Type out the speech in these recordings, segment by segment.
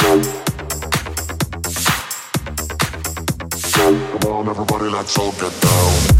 Come on, everybody, let's all get down.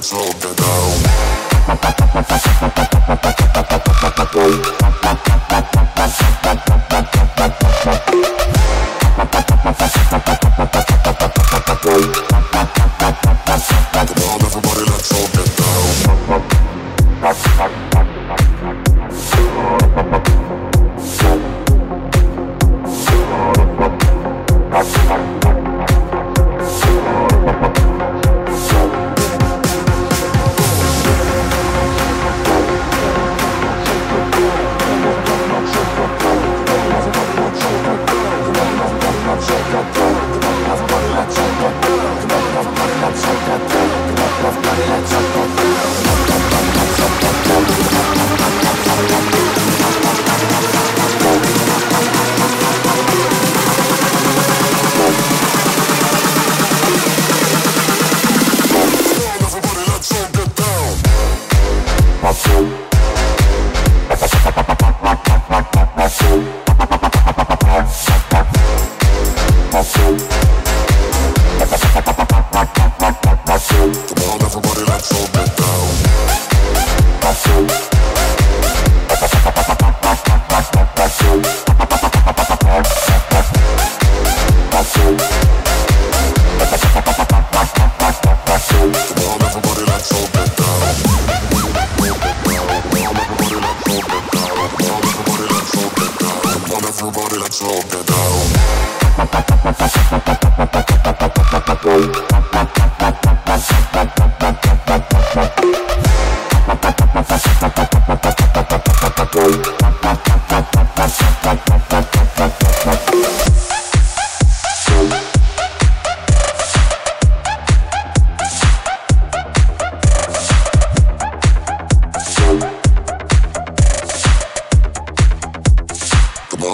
that's all that Thank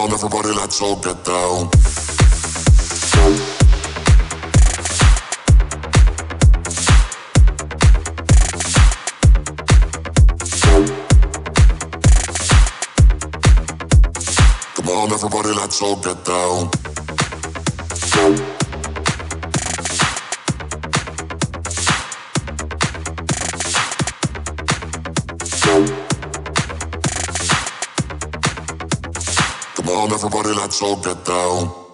down, everybody let's all get down. Come on, everybody let's all get down. Come on, everybody, let's all get down.